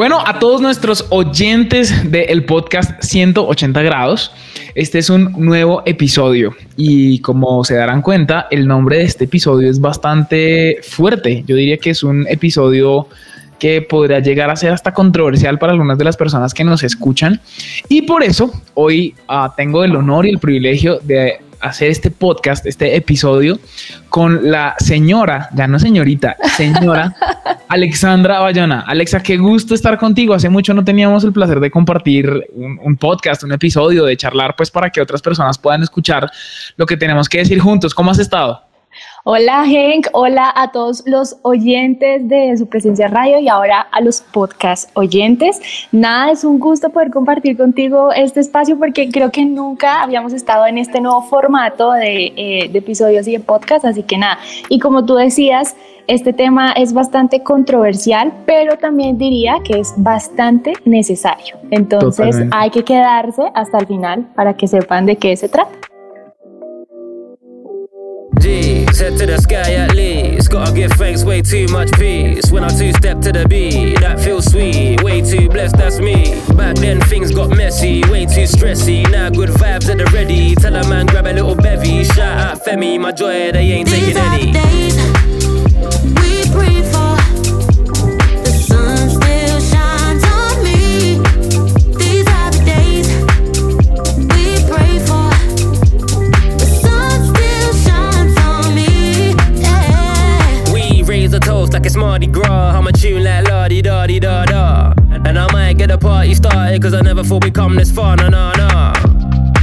Bueno, a todos nuestros oyentes del podcast 180 grados, este es un nuevo episodio y como se darán cuenta, el nombre de este episodio es bastante fuerte. Yo diría que es un episodio que podría llegar a ser hasta controversial para algunas de las personas que nos escuchan. Y por eso hoy ah, tengo el honor y el privilegio de hacer este podcast, este episodio, con la señora, ya no señorita, señora Alexandra Bayona. Alexa, qué gusto estar contigo. Hace mucho no teníamos el placer de compartir un, un, podcast, un episodio, de charlar, pues para que otras personas puedan escuchar lo que tenemos que decir juntos. ¿Cómo has estado? Hola Henk, hola a todos los oyentes de su presencia radio y ahora a los podcast oyentes. Nada, es un gusto poder compartir contigo este espacio porque creo que nunca habíamos estado en este nuevo formato de, eh, de episodios y de podcast, así que nada, y como tú decías, este tema es bastante controversial, pero también diría que es bastante necesario. Entonces Totalmente. hay que quedarse hasta el final para que sepan de qué se trata. Head to the sky at least. Gotta give thanks, way too much peace. When I two step to the beat, that feels sweet. Way too blessed, that's me. Back then things got messy, way too stressy. Now good vibes at the ready. Tell a man grab a little bevy. Shout out Femi, my joy, they ain't These taking any. Mardi Gras. I'm tune like la di da di da da. And I might get a party started, cause I never thought we'd come this far, nah nah nah.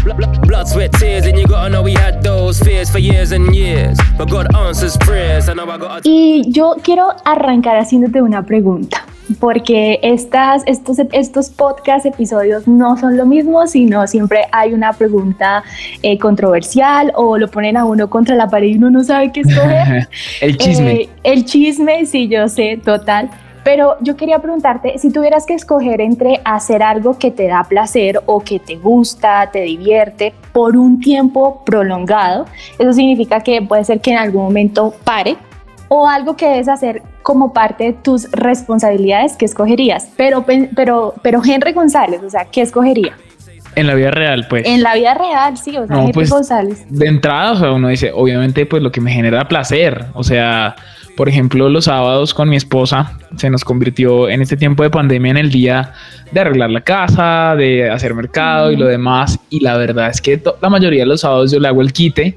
Bl- bl- Blood, sweat, tears, and you gotta know we had those fears for years and years. But God answers prayers, and now I gotta. Y yo quiero arrancar haciéndote una pregunta, porque estas, estos, estos podcast episodios no son lo mismo, sino siempre hay una pregunta eh, controversial o lo ponen a uno contra la pared y uno no sabe qué escoger. el chisme. Eh, el chisme, sí, yo sé, total. Pero yo quería preguntarte, si tuvieras que escoger entre hacer algo que te da placer o que te gusta, te divierte por un tiempo prolongado, eso significa que puede ser que en algún momento pare, o algo que debes hacer como parte de tus responsabilidades, ¿qué escogerías? Pero, pero, pero Henry González, o sea, ¿qué escogería? en la vida real, pues. En la vida real, sí, o sea, No, Henry pues, González. de entrada, o sea, uno dice, obviamente, pues lo que me genera placer. O sea, por ejemplo, los sábados con mi esposa se nos convirtió en este tiempo de pandemia en el día de arreglar la casa, de hacer mercado y lo demás. Y la verdad es que la mayoría de los sábados yo le hago el quite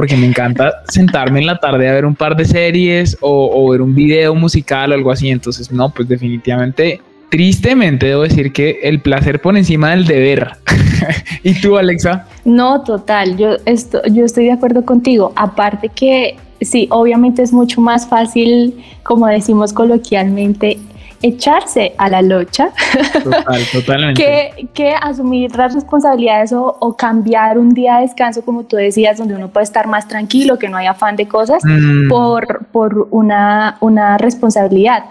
porque me encanta sentarme en la tarde a ver un par de series o, ver un video musical o algo así. Entonces, no, pues definitivamente, tristemente debo decir que el placer por encima del deber. ¿Y tú, Alexa? No, total, yo, esto, yo estoy de acuerdo contigo. Aparte que sí, obviamente es mucho más fácil, como decimos coloquialmente, echarse a la locha Total, totalmente. que, que asumir las responsabilidades o, o cambiar un día de descanso, como tú decías, donde uno puede estar más tranquilo, que no hay afán de cosas, Mm, por, por una, una responsabilidad.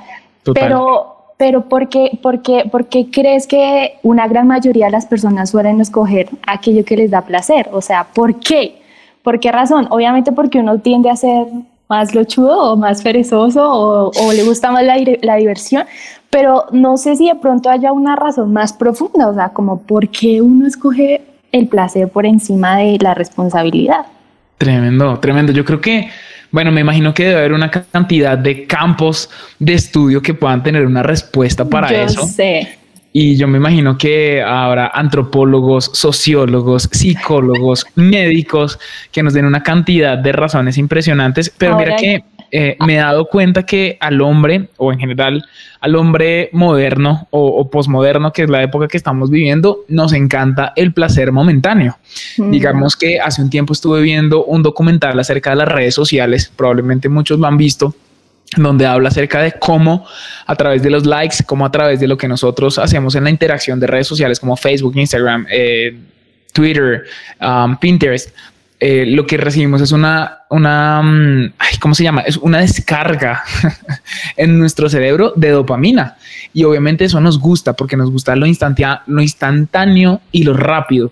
total. Pero, pero ¿por qué, por, qué, por qué crees que una gran mayoría de las personas suelen escoger aquello que les da placer? O sea, ¿por qué? ¿Por qué razón? Obviamente porque uno tiende a ser más lochudo o más perezoso o, o le gusta más la, la diversión, pero no sé si de pronto haya una razón más profunda, o sea, como por qué uno escoge el placer por encima de la responsabilidad. Tremendo, tremendo. Yo creo que, bueno, me imagino que debe haber una cantidad de campos de estudio que puedan tener una respuesta para Yo eso. sé. Y yo me imagino que habrá antropólogos, sociólogos, psicólogos, médicos que nos den una cantidad de razones impresionantes. Pero mira que eh, me he dado cuenta que al hombre, o en general al hombre moderno o, o posmoderno, que es la época que estamos viviendo, nos encanta el placer momentáneo. Mm. Digamos que hace un tiempo estuve viendo un documental acerca de las redes sociales, probablemente muchos lo han visto, donde habla acerca de cómo a través de los likes, cómo a través de lo que nosotros hacemos en la interacción de redes sociales como Facebook, Instagram, eh, Twitter, um, Pinterest, eh, lo que recibimos es una, una, mm, ¿cómo se llama? Es una descarga en nuestro cerebro de dopamina. Y obviamente eso nos gusta porque nos gusta lo, lo instantáneo y lo rápido.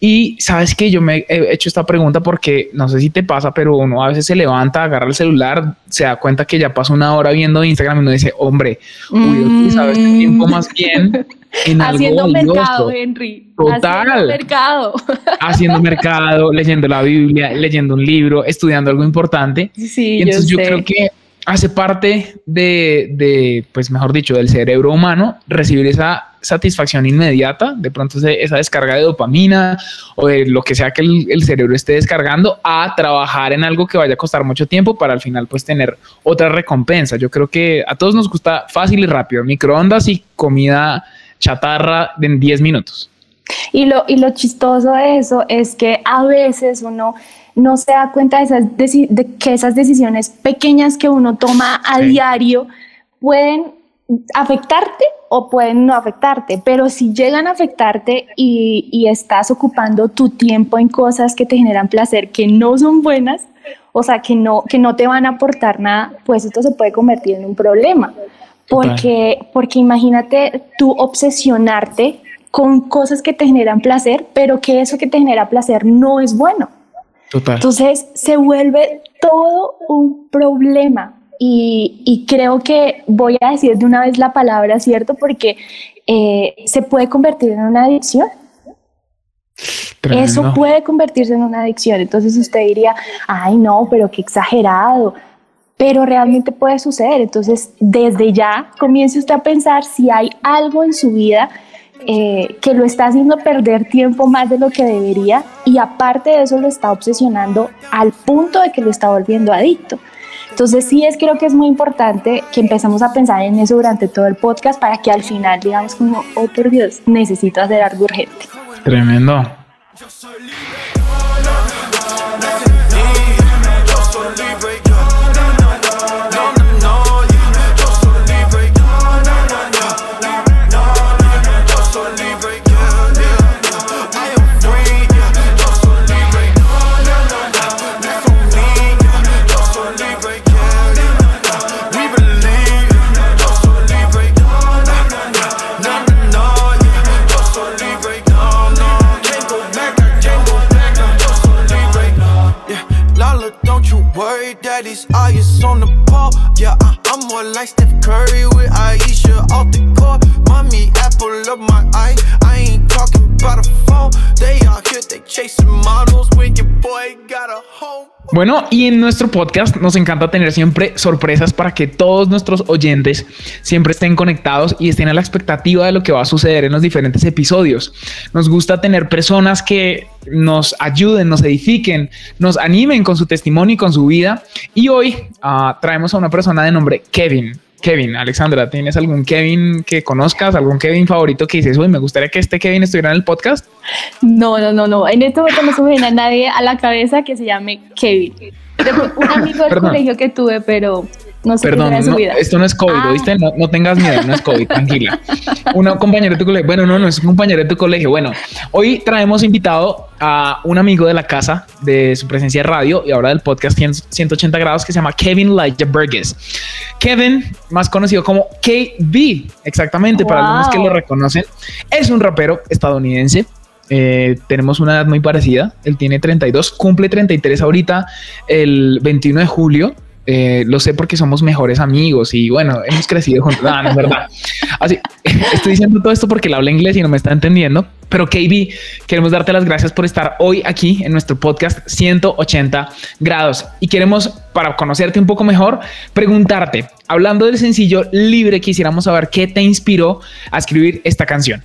Y sabes que yo me he hecho esta pregunta porque no sé si te pasa, pero uno a veces se levanta, agarra el celular, se da cuenta que ya pasó una hora viendo Instagram y uno dice, hombre, mm. sabes este tiempo más bien en haciendo mercado, Henry. Total. Haciendo mercado. haciendo mercado, leyendo la Biblia, leyendo un libro, estudiando algo importante. Sí, entonces yo, yo creo que hace parte de, de, pues mejor dicho, del cerebro humano recibir esa satisfacción inmediata, de pronto esa descarga de dopamina o de lo que sea que el, cerebro esté descargando a trabajar en algo que vaya a costar mucho tiempo para al final pues tener otra recompensa. Yo creo que a todos nos gusta fácil y rápido, microondas y comida chatarra en 10 minutos. Y lo, y lo chistoso de eso es que a veces uno no se da cuenta de, esas de que esas decisiones pequeñas que uno toma a diario pueden afectarte o pueden no afectarte, pero si llegan a afectarte y, y, estás ocupando tu tiempo en cosas que te generan placer que no son buenas, o sea, que no, que no te van a aportar nada, pues esto se puede convertir en un problema. Porque, porque imagínate tú obsesionarte con cosas que te generan placer, pero que eso que te genera placer no es bueno. Entonces se vuelve todo un problema y, creo que voy a decir de una vez la palabra, ¿cierto? Porque eh, se puede convertir en una adicción. Eso puede convertirse en una adicción. Entonces usted diría, ay no, pero qué exagerado. Pero realmente puede suceder. Entonces desde ya comience usted a pensar si hay algo en su vida eh, que lo está haciendo perder tiempo más de lo que debería y aparte de eso lo está obsesionando al punto de que lo está volviendo adicto. Entonces sí es creo que es muy importante que empezamos a pensar en eso durante todo el podcast para que al final digamos como, oh por Dios, necesito hacer algo urgente. Tremendo. Daddy's eyes on the ball. Yeah, I, I'm more like Steph Curry with Aisha off the court. Mommy, apple of my eye. I ain't talking about a phone. They out here, they chasing models when your Bueno, y en nuestro podcast nos encanta tener siempre sorpresas para que todos nuestros oyentes siempre estén conectados y estén a la expectativa de lo que va a suceder en los diferentes episodios. Nos gusta tener personas que nos ayuden, nos edifiquen, nos animen con su testimonio y con su vida. Y hoy uh, traemos a una persona de nombre Kevin. Kevin, Alexandra, ¿tienes algún Kevin que conozcas, algún Kevin favorito que dices, uy, me gustaría que este Kevin estuviera en el podcast? No, no, no, no. En este momento no se me viene a nadie a la cabeza que se llame Kevin. Un amigo del colegio que tuve, pero no sé Perdón, vida. esto no es COVID, ah. ¿viste? No, no, tengas miedo, no es COVID, tranquila. Una compañera de tu colegio. Bueno, no, no es un compañero de tu colegio. Bueno, hoy traemos invitado a un amigo de la casa de su presencia de radio y ahora del podcast 180 grados que se llama Kevin Light Burgess. Kevin, más conocido como KB, exactamente, para algunos que lo reconocen, es un rapero estadounidense. Eh, tenemos una edad muy parecida. Él tiene 32, cumple 33 ahorita el 21 de julio eh, lo sé porque somos mejores amigos y bueno, hemos crecido juntos. Ah, no, es verdad. Así estoy diciendo todo esto porque él habla inglés y no me está entendiendo. Pero KB, queremos darte las gracias por estar hoy aquí en nuestro podcast 180 grados y queremos, para conocerte un poco mejor, preguntarte, hablando del sencillo libre, quisiéramos saber qué te inspiró a escribir esta canción.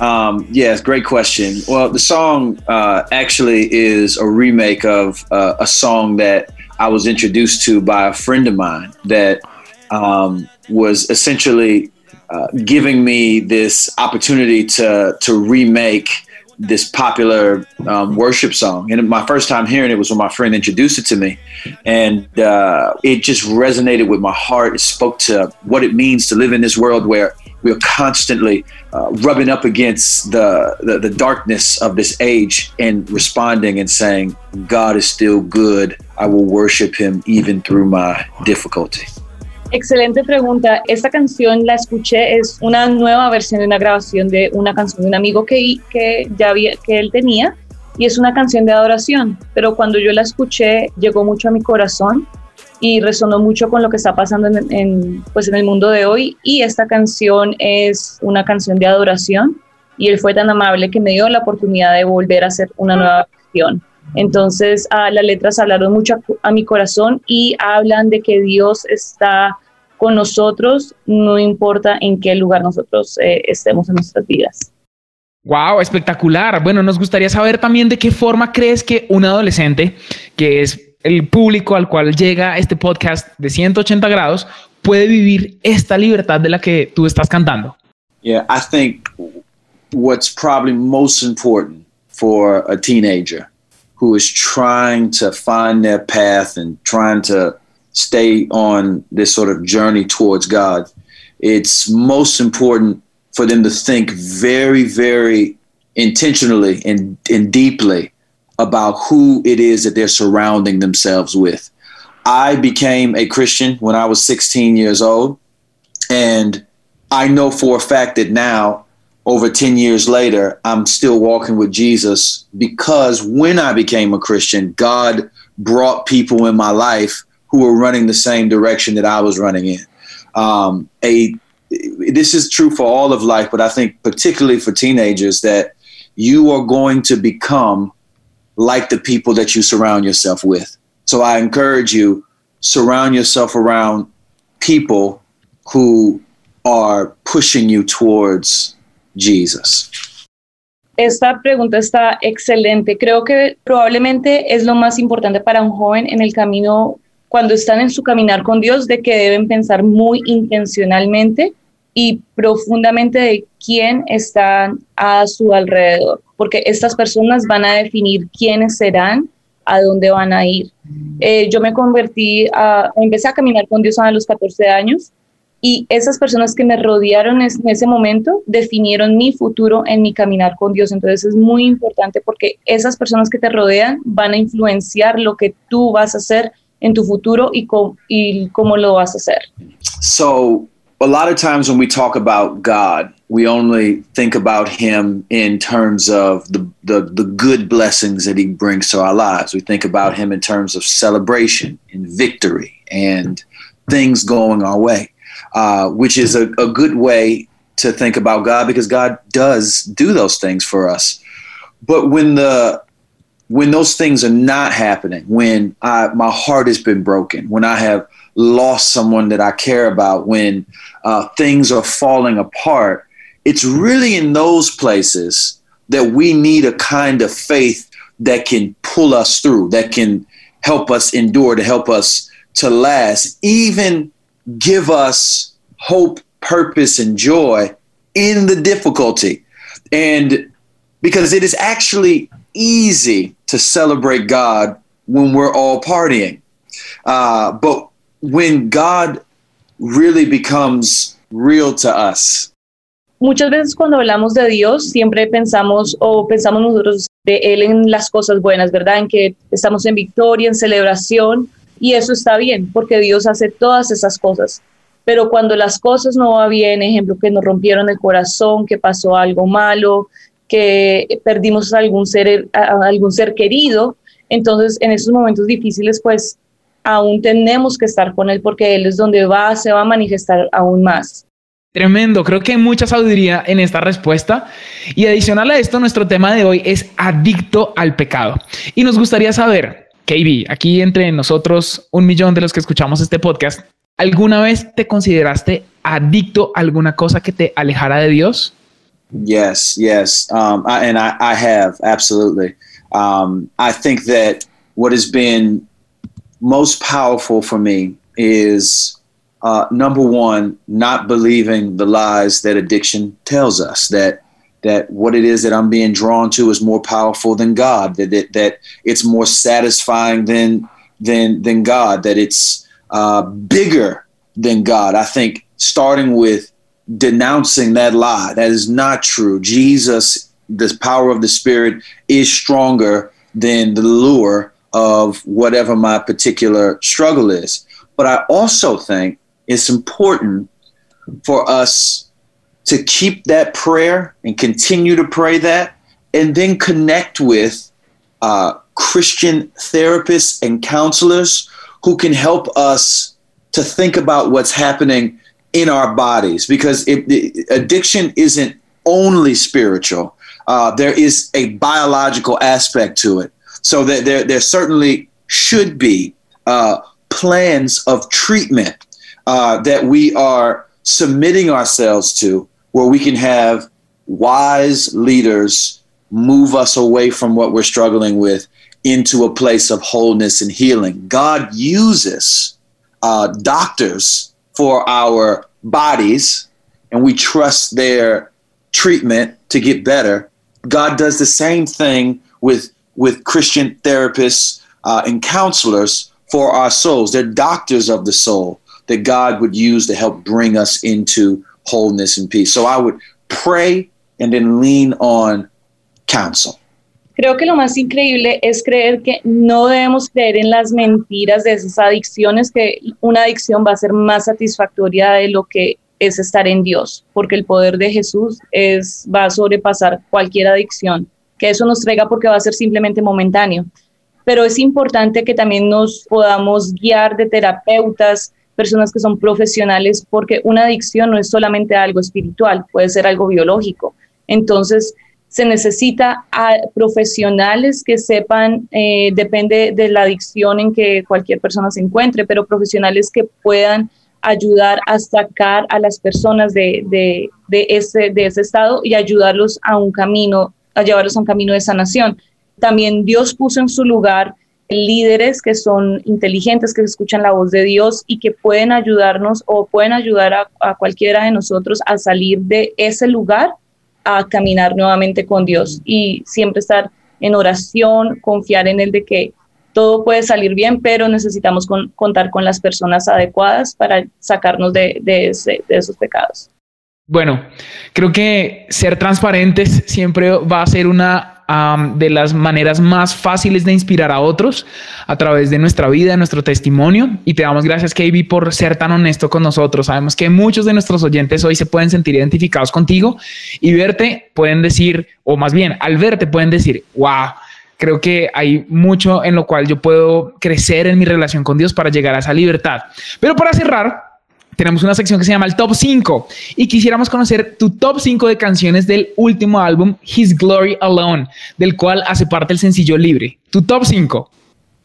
Um, yes, great question. Well, the song uh, actually is a remake of uh, a song that I was introduced to by a friend of mine that um, was essentially uh, giving me this opportunity to to remake this popular um, worship song. And my first time hearing it was when my friend introduced it to me. And uh, it just resonated with my heart. It spoke to what it means to live in this world where we're constantly uh, rubbing up against the, the, the darkness of this age and responding and saying, God is still good. I will worship him even through my difficulty. Excelente pregunta. Esta canción la escuché, es una nueva versión de una grabación de una canción de un amigo que, que ya había, que él tenía y es una canción de adoración, pero cuando yo la escuché llegó mucho a mi corazón y resonó mucho con lo que está pasando en, pues en el mundo de hoy y esta canción es una canción de adoración y él fue tan amable que me dio la oportunidad de volver a hacer una nueva versión. Entonces, ah, las letras hablaron mucho a, mi corazón y hablan de que Dios está con nosotros, no importa en qué lugar nosotros eh, estemos en nuestras vidas. Wow, espectacular. Bueno, nos gustaría saber también de qué forma crees que un adolescente, que es el público al cual llega este podcast de 180 grados, puede vivir esta libertad de la que tú estás cantando. Yeah, I think what's probably most important for a teenager who is trying to find their path and trying to stay on this sort of journey towards God, it's most important for them to think very, very intentionally and, and deeply about who it is that they're surrounding themselves with. I became a Christian when I was 16 years old. And I know for a fact that now over 10 years later, I'm still walking with Jesus because when I became a Christian, God brought people in my life who were running the same direction that I was running in. Um, a this is true for all of life, but I think particularly for teenagers that you are going to become like the people that you surround yourself with. So I encourage you surround yourself around people who are pushing you towards Jesus? Esta pregunta está excelente. Creo que probablemente es lo más importante para un joven en el camino, cuando están en su caminar con Dios, de que deben pensar muy intencionalmente y profundamente de quién están a su alrededor, porque estas personas van a definir quiénes serán, a dónde van a ir. Eh, yo me convertí, a, empecé a caminar con Dios a los 14 años y esas personas que me rodearon en ese momento definieron mi futuro en mi caminar con Dios. Entonces es muy importante porque esas personas que te rodean van a influenciar lo que tú vas a hacer en tu futuro y, y cómo lo vas a hacer. So, a lot of times when we talk about God, we only think about him in terms of the, the, the good blessings that he brings to our lives. We think about him in terms of celebration and victory and things going our way. Uh, which is a, a good way to think about God because God does do those things for us. But when the when those things are not happening, when I, my heart has been broken, when I have lost someone that I care about, when uh, things are falling apart, it's really in those places that we need a kind of faith that can pull us through, that can help us endure, to help us to last, even give us hope, purpose, and joy in the difficulty. And because it is actually easy to celebrate God when we're all partying. Uh, but when God really becomes real to us. Muchas veces cuando hablamos de Dios siempre pensamos o pensamos nosotros de Él en las cosas buenas, ¿verdad? En que estamos en victoria, en celebración, y eso está bien, porque Dios hace todas esas cosas. Pero cuando las cosas no van bien, ejemplo, que nos rompieron el corazón, que pasó algo malo, que perdimos algún ser, algún ser querido, entonces en esos momentos difíciles, pues aún tenemos que estar con Él porque Él es donde va, se va a manifestar aún más. Tremendo, creo que hay mucha sabiduría en esta respuesta. Y adicional a esto, nuestro tema de hoy es adicto al pecado. Y nos gustaría saber, KB, aquí entre nosotros, un millón de los que escuchamos este podcast, ¿alguna vez te consideraste adicto a alguna cosa que te alejara de Dios? Yes, yes. Um, I, and I, I have, absolutely. Um, I think that what has been most powerful for me is uh, number one, not believing the lies that addiction tells us that that what it is that I'm being drawn to is more powerful than God, that, that, that it's more satisfying than, than, than God, that it's uh, bigger than God. I think starting with denouncing that lie, that is not true. Jesus, the power of the Spirit, is stronger than the lure of whatever my particular struggle is. But I also think it's important for us to keep that prayer and continue to pray that, and then connect with uh, Christian therapists and counselors who can help us to think about what's happening in our bodies because addiction isn't only spiritual. Uh, there is a biological aspect to it. So that there, there certainly should be uh, plans of treatment uh, that we are submitting ourselves to, where we can have wise leaders move us away from what we're struggling with into a place of wholeness and healing. God uses uh, doctors for our bodies, and we trust their treatment to get better. God does the same thing with with Christian therapists uh, and counselors for our souls. They're doctors of the soul that God would use to help bring us into wholeness and peace. So I would pray and then lean on counsel. Creo que lo más increíble es creer que no debemos creer en las mentiras de esas adicciones, que una adicción va a ser más satisfactoria de lo que es estar en Dios, porque el poder de Jesús es, va a sobrepasar cualquier adicción, que eso nos traiga porque va a ser simplemente momentáneo. Pero es importante que también nos podamos guiar de terapeutas, personas que son profesionales, porque una adicción no es solamente algo espiritual, puede ser algo biológico. Entonces, se necesita a profesionales que sepan, eh, depende de la adicción en que cualquier persona se encuentre, pero profesionales que puedan ayudar a sacar a las personas de, ese estado y ayudarlos a un camino, a llevarlos a un camino de sanación. También Dios puso en su lugar líderes que son inteligentes, que escuchan la voz de Dios y que pueden ayudarnos o pueden ayudar a, cualquiera de nosotros a salir de ese lugar a caminar nuevamente con Dios y siempre estar en oración, confiar en el de que todo puede salir bien, pero necesitamos con, contar con las personas adecuadas para sacarnos de esos pecados. Bueno, creo que ser transparentes siempre va a ser una de las maneras más fáciles de inspirar a otros a través de nuestra vida, de nuestro testimonio. Y te damos gracias, KB, por ser tan honesto con nosotros. Sabemos que muchos de nuestros oyentes hoy se pueden sentir identificados contigo y verte pueden decir, o más bien, al verte pueden decir, wow. Creo que hay mucho en lo cual yo puedo crecer en mi relación con Dios para llegar a esa libertad. Pero para cerrar, tenemos una sección que se llama el Top 5 y quisiéramos conocer tu top 5 de canciones del último álbum His Glory Alone, del cual hace parte el sencillo Libre. Tu top 5.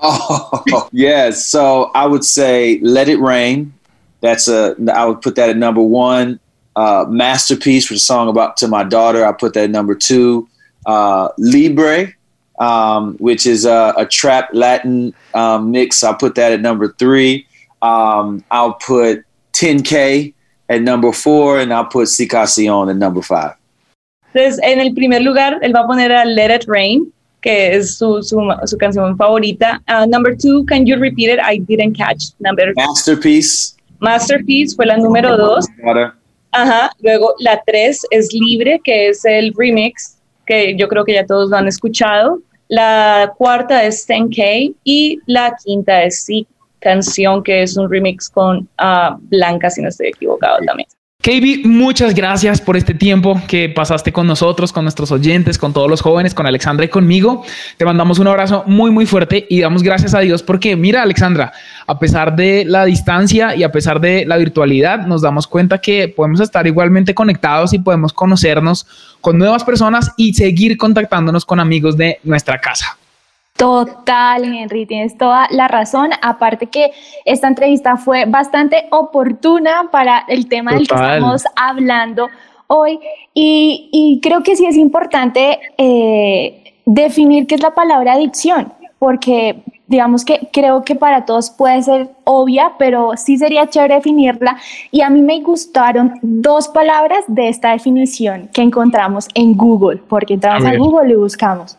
Oh, yes. So I would say Let It Rain. That's a, I would put that at number one. Uh, Masterpiece, which is a song about to my daughter. I put that at number two. Uh, Libre, um, which is a, a trap Latin um, mix. I'll put that at number three. Um, I'll put 10K at number four, and I'll put Cicacion at number five. Entonces, en el primer lugar, él va a poner a Let It Rain, que es su, su, su canción favorita. Uh, number two, can you repeat it? I didn't catch. Number Masterpiece. Masterpiece fue la número dos. Ajá. Luego la tres es Libre, que es el remix, que yo creo que ya todos lo han escuchado. La cuarta es 10K y la quinta es canción, que es un remix con uh, Blanca, si no estoy equivocado también. KB, muchas gracias por este tiempo que pasaste con nosotros, con nuestros oyentes, con todos los jóvenes, con Alexandra y conmigo. Te mandamos un abrazo muy, muy fuerte y damos gracias a Dios porque, mira, Alexandra, a pesar de la distancia y a pesar de la virtualidad, nos damos cuenta que podemos estar igualmente conectados y podemos conocernos con nuevas personas y seguir contactándonos con amigos de nuestra casa. Total, Henry, tienes toda la razón. Aparte que esta entrevista fue bastante oportuna para el tema del que estamos hablando hoy y, y creo que sí es importante eh, definir qué es la palabra adicción, porque digamos que creo que para todos puede ser obvia, pero sí sería chévere definirla. Y a mí me gustaron dos palabras de esta definición que encontramos en Google, porque entramos A. Google y buscamos.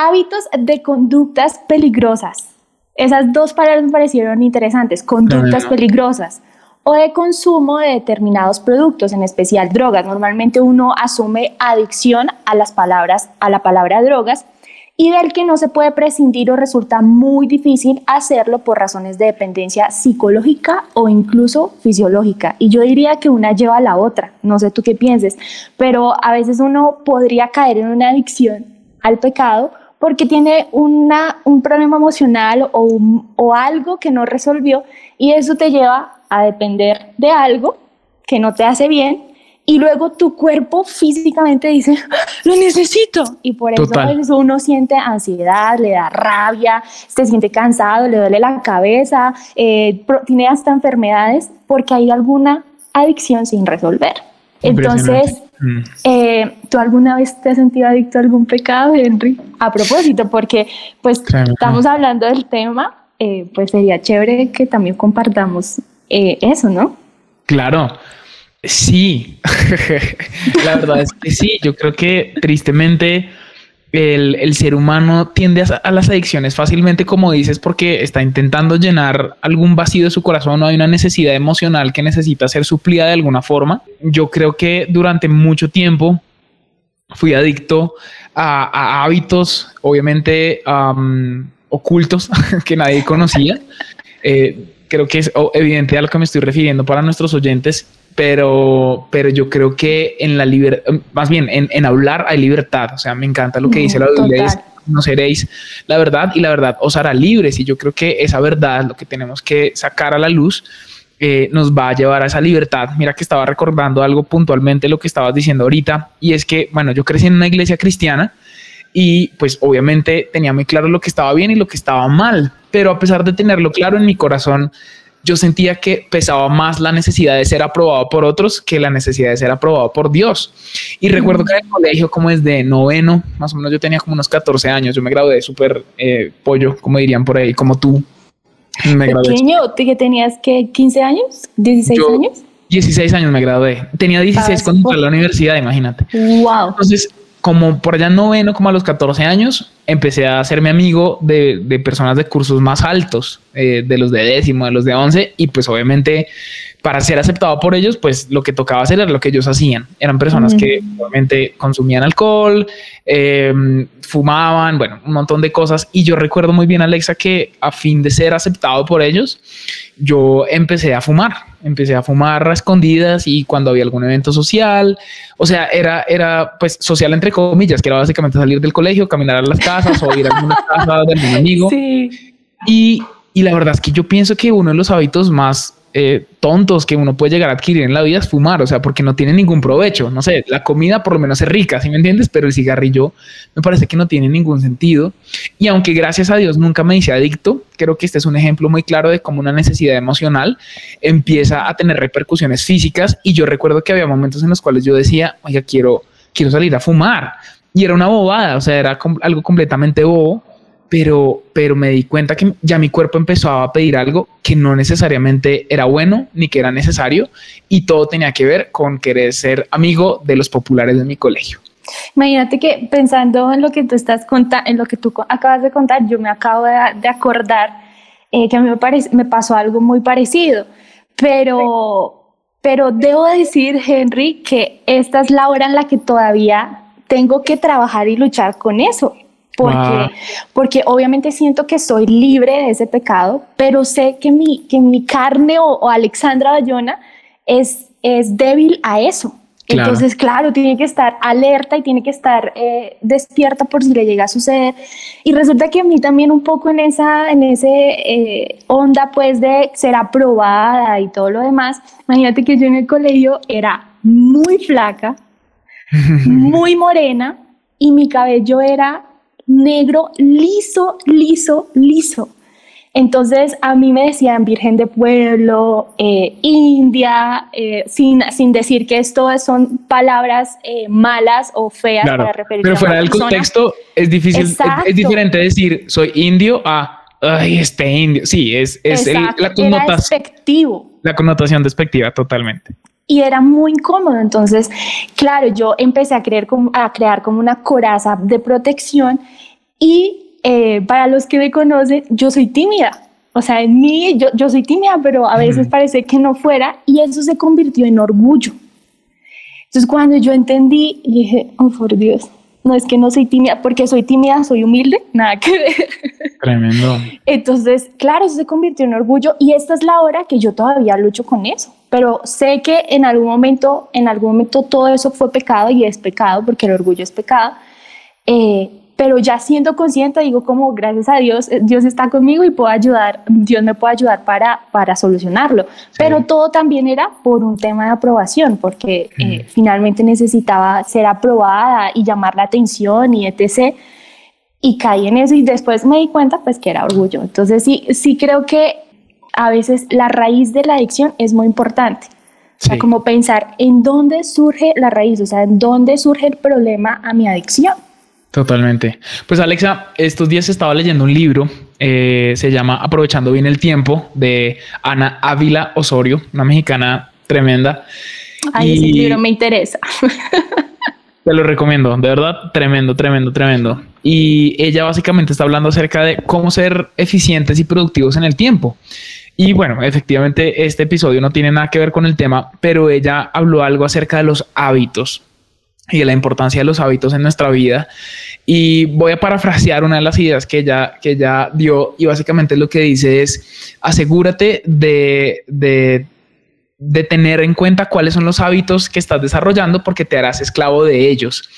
Hábitos de conductas peligrosas. Esas dos palabras me parecieron interesantes, conductas Claro. peligrosas o de consumo de determinados productos, en especial drogas. Normalmente uno asume adicción a las palabras, a la palabra drogas y del que no se puede prescindir o resulta muy difícil hacerlo por razones de dependencia psicológica o incluso fisiológica. Y yo diría que una lleva a la otra, no sé tú qué pienses, pero a veces uno podría caer en una adicción al pecado porque tiene una, un problema emocional o, un- o algo que no resolvió y eso te lleva a depender de algo que no te hace bien y luego tu cuerpo físicamente dice, lo necesito. Y por eso Total. veces uno siente ansiedad, le da rabia, se siente cansado, le duele la cabeza, eh, tiene hasta enfermedades porque hay alguna adicción sin resolver. Entonces. Mm. eh, ¿tú alguna vez te has sentido adicto a algún pecado, Henry? A propósito, porque pues Claro. estamos hablando del tema, eh, pues sería chévere que también compartamos eh, eso, ¿no? Claro, sí. La verdad es que sí. Yo creo que tristemente el, ser humano tiende a, las adicciones fácilmente, como dices, porque está intentando llenar algún vacío de su corazón o hay una necesidad emocional que necesita ser suplida de alguna forma. Yo creo que durante mucho tiempo fui adicto a, hábitos, obviamente am, ocultos que nadie conocía. Eh, creo que es evidente a lo que me estoy refiriendo para nuestros oyentes, pero, pero yo creo que en la libertad, más bien en, en hablar hay libertad. O sea, me encanta lo que Mm, dice la Biblia, es, total. conoceréis la verdad y la verdad os hará libres. Y yo creo que esa verdad, lo que tenemos que sacar a la luz, eh, nos va a llevar a esa libertad. Mira que estaba recordando algo puntualmente lo que estabas diciendo ahorita, y es que, bueno, yo crecí en una iglesia cristiana y pues obviamente tenía muy claro lo que estaba bien y lo que estaba mal, pero a pesar de tenerlo claro en mi corazón, yo sentía que pesaba más la necesidad de ser aprobado por otros que la necesidad de ser aprobado por Dios. Y recuerdo que en el colegio, como desde noveno, más o menos yo tenía como unos 14 años, yo me gradué súper eh, pollo, como dirían por ahí, como tú. Me Pequeño, ¿tú que tenías que 15 años? ¿16 Yo- años? 16 años me gradué. Tenía 16 Estabas cuando entré a la universidad, imagínate. Wow. Entonces, como por allá en noveno, como a los 14 años, empecé a hacerme amigo de, de personas de cursos más altos, eh, de los de décimo, de los de once, y pues obviamente para ser aceptado por ellos, pues lo que tocaba hacer era lo que ellos hacían. Eran personas que obviamente consumían alcohol, eh, fumaban, bueno, un montón de cosas. Y yo recuerdo muy bien, Alexa, que a fin de ser aceptado por ellos, yo empecé a fumar, empecé a fumar a escondidas y cuando había algún evento social, o sea, era, era pues social entre comillas, que era básicamente salir del colegio, caminar a las casas o ir a alguna casa de algún amigo. Sí. Y, y la verdad es que yo pienso que uno de los hábitos más eh, tontos que uno puede llegar a adquirir en la vida es fumar, o sea, porque no tiene ningún provecho. No sé, la comida por lo menos es rica, ¿sí me entiendes? Pero el cigarrillo me parece que no tiene ningún sentido. Y aunque gracias a Dios nunca me hice adicto, creo que este es un ejemplo muy claro de cómo una necesidad emocional empieza a tener repercusiones físicas. Y yo recuerdo que había momentos en los cuales yo decía, oiga, quiero, quiero salir a fumar. Y era una bobada, o sea, era algo completamente bobo, pero, pero me di cuenta que ya mi cuerpo empezó a pedir algo que no necesariamente era bueno ni que era necesario y todo tenía que ver con querer ser amigo de los populares de mi colegio. Imagínate que pensando en lo que tú estás contando, en lo que tú acabas de contar, yo me acabo de, acordar eh, que a mí me, me pasó algo muy parecido, pero, pero debo decir, Henry, que esta es la hora en la que todavía tengo que trabajar y luchar con eso. Porque, Wow. porque obviamente siento que soy libre de ese pecado, pero sé que mi, que mi carne o, o Alexandra Bayona es, es débil a eso. Claro. Entonces, claro, tiene que estar alerta y tiene que estar eh, despierta por si le llega a suceder. Y resulta que a mí también un poco en esa en ese eh, onda pues de ser aprobada y todo lo demás. Imagínate que yo en el colegio era muy flaca, muy morena y mi cabello era negro, liso, liso, liso. Entonces a mí me decían Virgen de Pueblo, eh, India, eh, sin, sin decir que esto son palabras eh, malas o feas Claro, para referirse pero a fuera una del persona. contexto es difícil, es, diferente decir soy indio a ay, este indio. Sí, es, es el- la connotación, despectivo. la connotación despectiva totalmente. Y era muy incómodo. Entonces, claro, yo empecé a, creer como, a crear como una coraza de protección y eh, para los que me conocen, yo soy tímida. O sea, en mí yo, yo soy tímida, pero a veces Ujú. parece que no fuera y eso se convirtió en orgullo. Entonces, cuando yo entendí, dije, oh, por Dios, no es que no soy tímida, porque soy tímida, soy humilde, nada que ver. Tremendo. Entonces, claro, eso se convirtió en orgullo y esta es la hora que yo todavía lucho con eso. Pero sé que en algún momento, en algún momento todo eso fue pecado y es pecado porque el orgullo es pecado. Eh, pero ya siendo consciente, digo como gracias a Dios, eh, Dios está conmigo y puedo ayudar, Dios me puede ayudar para, para solucionarlo. Pero todo también era por un tema de aprobación, porque eh, finalmente necesitaba ser aprobada y llamar la atención y etc y caí en eso y después me di cuenta pues que era orgullo. Entonces sí, sí creo que a veces la raíz de la adicción es muy importante. O sea, como pensar en dónde surge la raíz, o sea, en dónde surge el problema a mi adicción. Totalmente. Pues Alexa, estos días estaba leyendo un libro, eh, se llama Aprovechando bien el tiempo, de Ana Ávila Osorio, una mexicana tremenda. Ay, ese libro me interesa. Te lo recomiendo, de verdad, tremendo, tremendo, tremendo. Y ella básicamente está hablando acerca de cómo ser eficientes y productivos en el tiempo. Y bueno, efectivamente este episodio no tiene nada que ver con el tema, pero ella habló algo acerca de los hábitos y de la importancia de los hábitos en nuestra vida. Y voy a parafrasear una de las ideas que ella, que ella dio y básicamente lo que dice es asegúrate de, de de tener en cuenta cuáles son los hábitos que estás desarrollando porque te harás esclavo de ellos.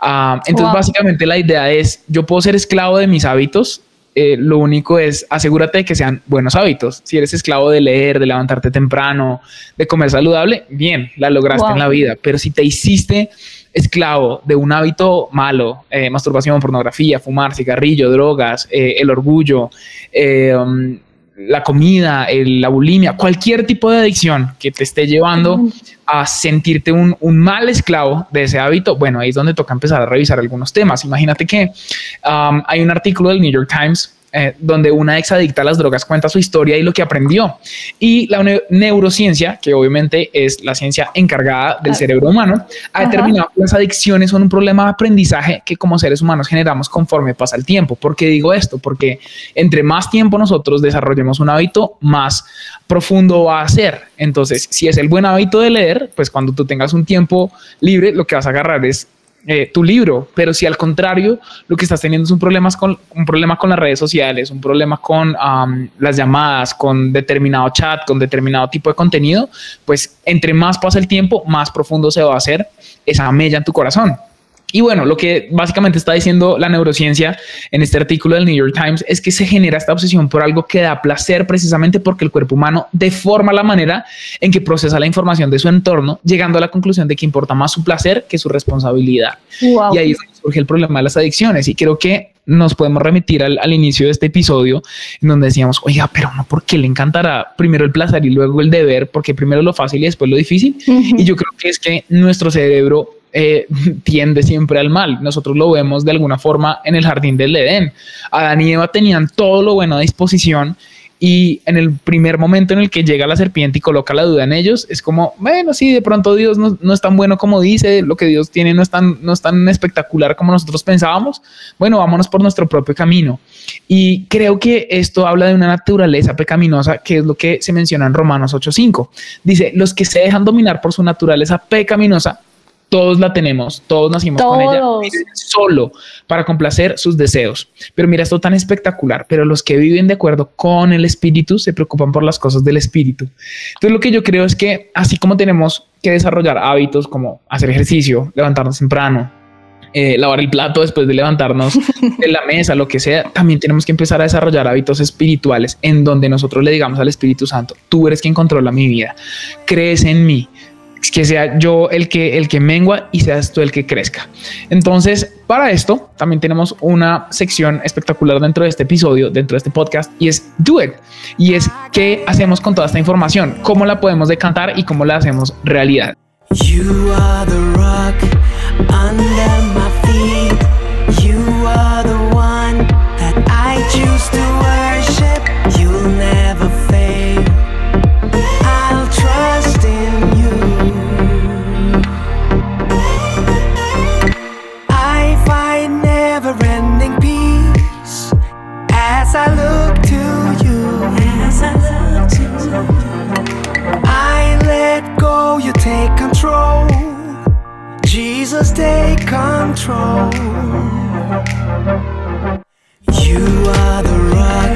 Ah, entonces, Wow. básicamente la idea es, yo puedo ser esclavo de mis hábitos, eh, lo único es asegúrate de que sean buenos hábitos. Si eres esclavo de leer, de levantarte temprano, de comer saludable, bien, la lograste Wow. en la vida, pero si te hiciste esclavo de un hábito malo, eh, masturbación, pornografía, fumar, cigarrillo, drogas, eh, el orgullo, um, la comida, el- la bulimia, cualquier tipo de adicción que te esté llevando a sentirte un, un mal esclavo de ese hábito, bueno, ahí es donde toca empezar a revisar algunos temas. Imagínate que um, hay un artículo del New York Times eh, donde una ex adicta a las drogas cuenta su historia y lo que aprendió. Y la neu- neurociencia, que obviamente es la ciencia encargada del cerebro humano, ha Ajá. determinado que las adicciones son un problema de aprendizaje que como seres humanos generamos conforme pasa el tiempo. ¿Por qué digo esto? Porque entre más tiempo nosotros desarrollemos un hábito, más profundo va a ser. Entonces, si es el buen hábito de leer, pues cuando tú tengas un tiempo libre, lo que vas a agarrar es eh, tu libro, pero si al contrario lo que estás teniendo es un problema con un problema con las redes sociales, un problema con las llamadas, con determinado chat, con determinado tipo de contenido, pues entre más pasa el tiempo, más profundo se va a hacer esa mella en tu corazón. Y bueno, lo que básicamente está diciendo la neurociencia en este artículo del New York Times es que se genera esta obsesión por algo que da placer precisamente porque el cuerpo humano deforma la manera en que procesa la información de su entorno, llegando a la conclusión de que importa más su placer que su responsabilidad. Wow. Y ahí surge el problema de las adicciones. Y creo que nos podemos remitir al, al inicio de este episodio, en donde decíamos, oiga, pero no, ¿por qué le encantará primero el placer y luego el deber? Porque primero lo fácil y después lo difícil. Y yo creo que es que nuestro cerebro eh, tiende siempre al mal. Nosotros lo vemos de alguna forma en el jardín del Edén. Adán y Eva tenían todo lo bueno a disposición y en el primer momento en el que llega la serpiente y coloca la duda en ellos, es como, bueno, sí, de pronto Dios no, no es tan bueno como dice, lo que Dios tiene no es, tan, no es tan espectacular como nosotros pensábamos, bueno, vámonos por nuestro propio camino. Y creo que esto habla de una naturaleza pecaminosa, que es lo que se menciona en Romanos 8.5. Dice, los que se dejan dominar por su naturaleza pecaminosa, todos la tenemos, todos nacimos con ella, Todos. solo para complacer sus deseos. Pero mira, esto tan espectacular, pero los que viven de acuerdo con el espíritu se preocupan por las cosas del espíritu. Entonces lo que yo creo es que así como tenemos que desarrollar hábitos como hacer ejercicio, levantarnos temprano, eh, lavar el plato después de levantarnos de la mesa, lo que sea, también tenemos que empezar a desarrollar hábitos espirituales en donde nosotros le digamos al Espíritu Santo, tú eres quien controla mi vida, crees en mí, que sea yo el que, el que mengua y seas tú el que crezca. Entonces, para esto también tenemos una sección espectacular dentro de este episodio, dentro de este podcast, y es Do It. Y es qué hacemos con toda esta información, cómo la podemos decantar y cómo la hacemos realidad. Control. You are the rock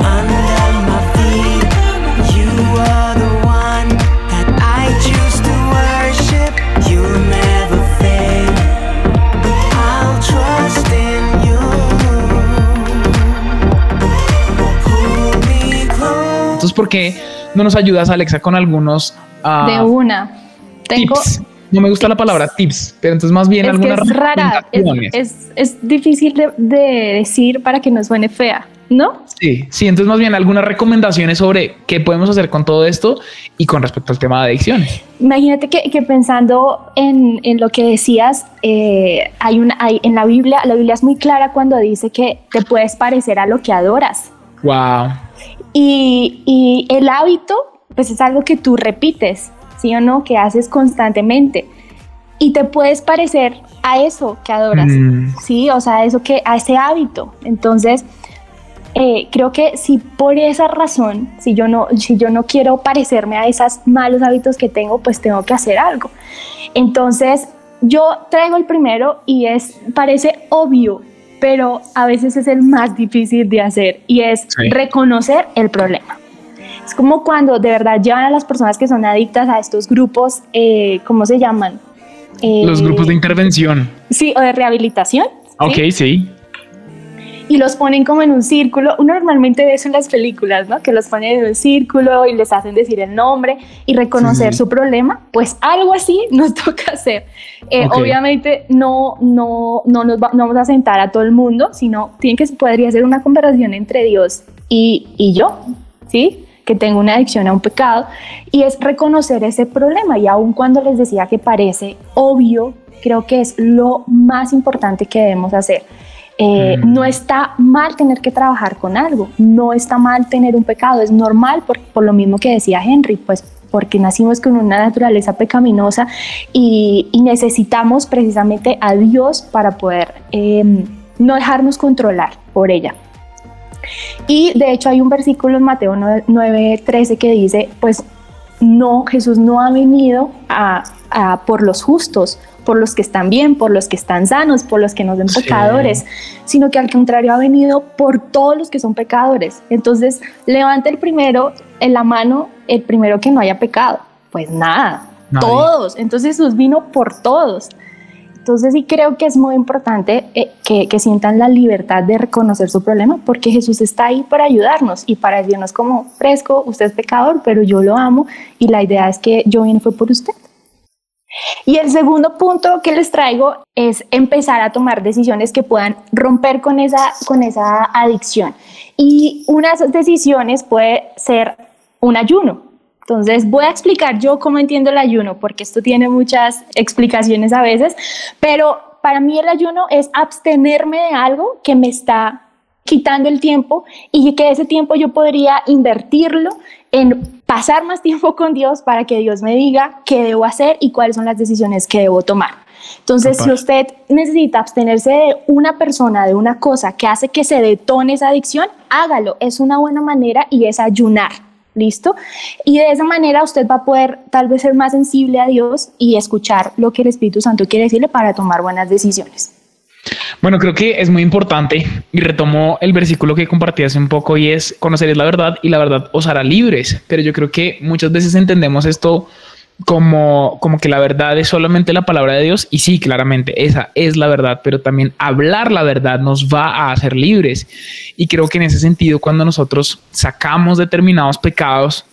under my feet. You are the one that I choose to worship. You'll never fail. I'll trust in you. Pull me close. Entonces, ¿por qué no nos ayudas, Alexa, con algunos ah, De una. Tengo, tips? No me gusta la palabra tips, pero entonces más bien es que algunas es rara, es, es, es difícil de, de decir para que no suene fea, ¿no? Sí, sí, entonces más bien algunas recomendaciones sobre qué podemos hacer con todo esto y con respecto al tema de adicciones. Imagínate que, que pensando en, en lo que decías, eh, hay una, hay, en la Biblia, la Biblia es muy clara cuando dice que te puedes parecer a lo que adoras. Wow. Y, y el hábito, pues es algo que tú repites, ¿sí o no? Que haces constantemente. Y te puedes parecer a eso que adoras, Mm. ¿sí? O sea, a eso que, a ese hábito. Entonces, eh, creo que si por esa razón, si yo, no, si yo no quiero parecerme a esos malos hábitos que tengo, pues tengo que hacer algo. Entonces, yo traigo el primero y es, parece obvio, pero a veces es el más difícil de hacer y es Sí. reconocer el problema. Es como cuando de verdad llevan a las personas que son adictas a estos grupos, eh, ¿cómo se llaman? Eh, Los grupos de intervención. Sí, o de rehabilitación. Ok, sí. y los ponen como en un círculo. Uno normalmente ve eso en las películas, ¿no? Que los ponen en un círculo y les hacen decir el nombre y reconocer Sí. su problema. Pues algo así nos toca hacer. Eh, Ok. Obviamente no, no, no nos va- no vamos a sentar a todo el mundo, sino tiene que podría ser una conversación entre Dios y, y yo, ¿sí? Que tengo una adicción a un pecado y es reconocer ese problema. Y aun cuando les decía que parece obvio, creo que es lo más importante que debemos hacer. Eh, Mm. No está mal tener que trabajar con algo, no está mal tener un pecado, es normal por, por lo mismo que decía Henry, pues porque nacimos con una naturaleza pecaminosa y, y necesitamos precisamente a Dios para poder eh, no dejarnos controlar por ella. Y de hecho hay un versículo en Mateo 9:13 que dice, pues no, Jesús no ha venido a, a por los justos, por los que están bien, por los que están sanos, por los que no son Sí. pecadores, sino que al contrario ha venido por todos los que son pecadores. Entonces, levanta el primero en la mano, el primero que no haya pecado. Pues nada, Nadie. todos. Entonces Jesús vino por todos. Entonces sí creo que es muy importante eh, que, que sientan la libertad de reconocer su problema porque Jesús está ahí para ayudarnos y para decirnos como fresco, usted es pecador, pero yo lo amo y la idea es que yo vine fue por usted. Y el segundo punto que les traigo es empezar a tomar decisiones que puedan romper con esa, con esa adicción. Y una de esas decisiones puede ser un ayuno. Entonces voy a explicar yo cómo entiendo el ayuno, porque esto tiene muchas explicaciones a veces, pero para mí el ayuno es abstenerme de algo que me está quitando el tiempo y que ese tiempo yo podría invertirlo en pasar más tiempo con Dios para que Dios me diga qué debo hacer y cuáles son las decisiones que debo tomar. Entonces, si usted necesita abstenerse de una persona, de una cosa que hace que se detone esa adicción, hágalo. Es una buena manera y es ayunar. ¿Listo? Y de esa manera usted va a poder tal vez ser más sensible a Dios y escuchar lo que el Espíritu Santo quiere decirle para tomar buenas decisiones. Bueno, creo que es muy importante y retomo el versículo que compartí hace un poco y es conoceréis la verdad y la verdad os hará libres. Pero yo creo que muchas veces entendemos esto como, como que la verdad es solamente la palabra de Dios y sí, claramente esa es la verdad, pero también hablar la verdad nos va a hacer libres. Y creo que en ese sentido, cuando nosotros sacamos determinados pecados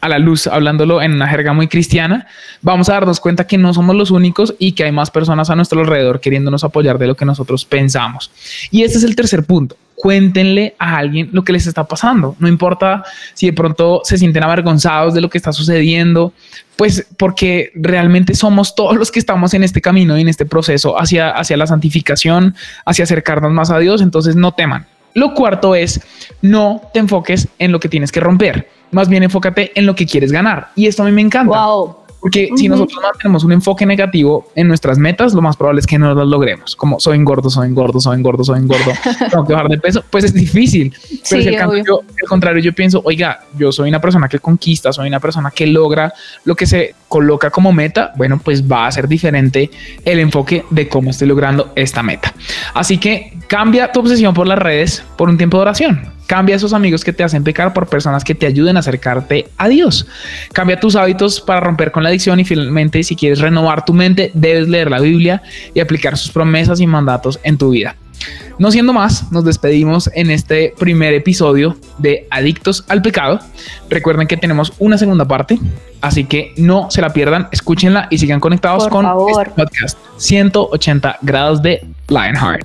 a la luz, hablándolo en una jerga muy cristiana, vamos a darnos cuenta que no somos los únicos y que hay más personas a nuestro alrededor queriéndonos apoyar de lo que nosotros pensamos. Y este es el tercer punto. Cuéntenle a alguien lo que les está pasando. No importa si de pronto se sienten avergonzados de lo que está sucediendo, pues porque realmente somos todos los que estamos en este camino y en este proceso hacia, hacia la santificación, hacia acercarnos más a Dios. Entonces no teman. Lo cuarto es no te enfoques en lo que tienes que romper, más bien enfócate en lo que quieres ganar. Y esto a mí me encanta. Wow. Porque si nosotros mantenemos un enfoque negativo en nuestras metas, lo más probable es que no las logremos. Como soy gordo, soy gordo, soy gordo, soy gordo, tengo que bajar de peso, pues es difícil. Pero Sí, si al cambio yo- al contrario, yo pienso, oiga, yo soy una persona que conquista, soy una persona que logra lo que se coloca como meta, bueno, pues va a ser diferente el enfoque de cómo estoy logrando esta meta. Así que cambia tu obsesión por las redes por un tiempo de oración. Cambia esos amigos que te hacen pecar por personas que te ayuden a acercarte a Dios. Cambia tus hábitos para romper con la adicción y finalmente si quieres renovar tu mente debes leer la Biblia y aplicar sus promesas y mandatos en tu vida. No siendo más, nos despedimos en este primer episodio de Adictos al Pecado. Recuerden que tenemos una segunda parte, así que no se la pierdan, escúchenla y sigan conectados Por con favor. este podcast 180 grados de Lionheart.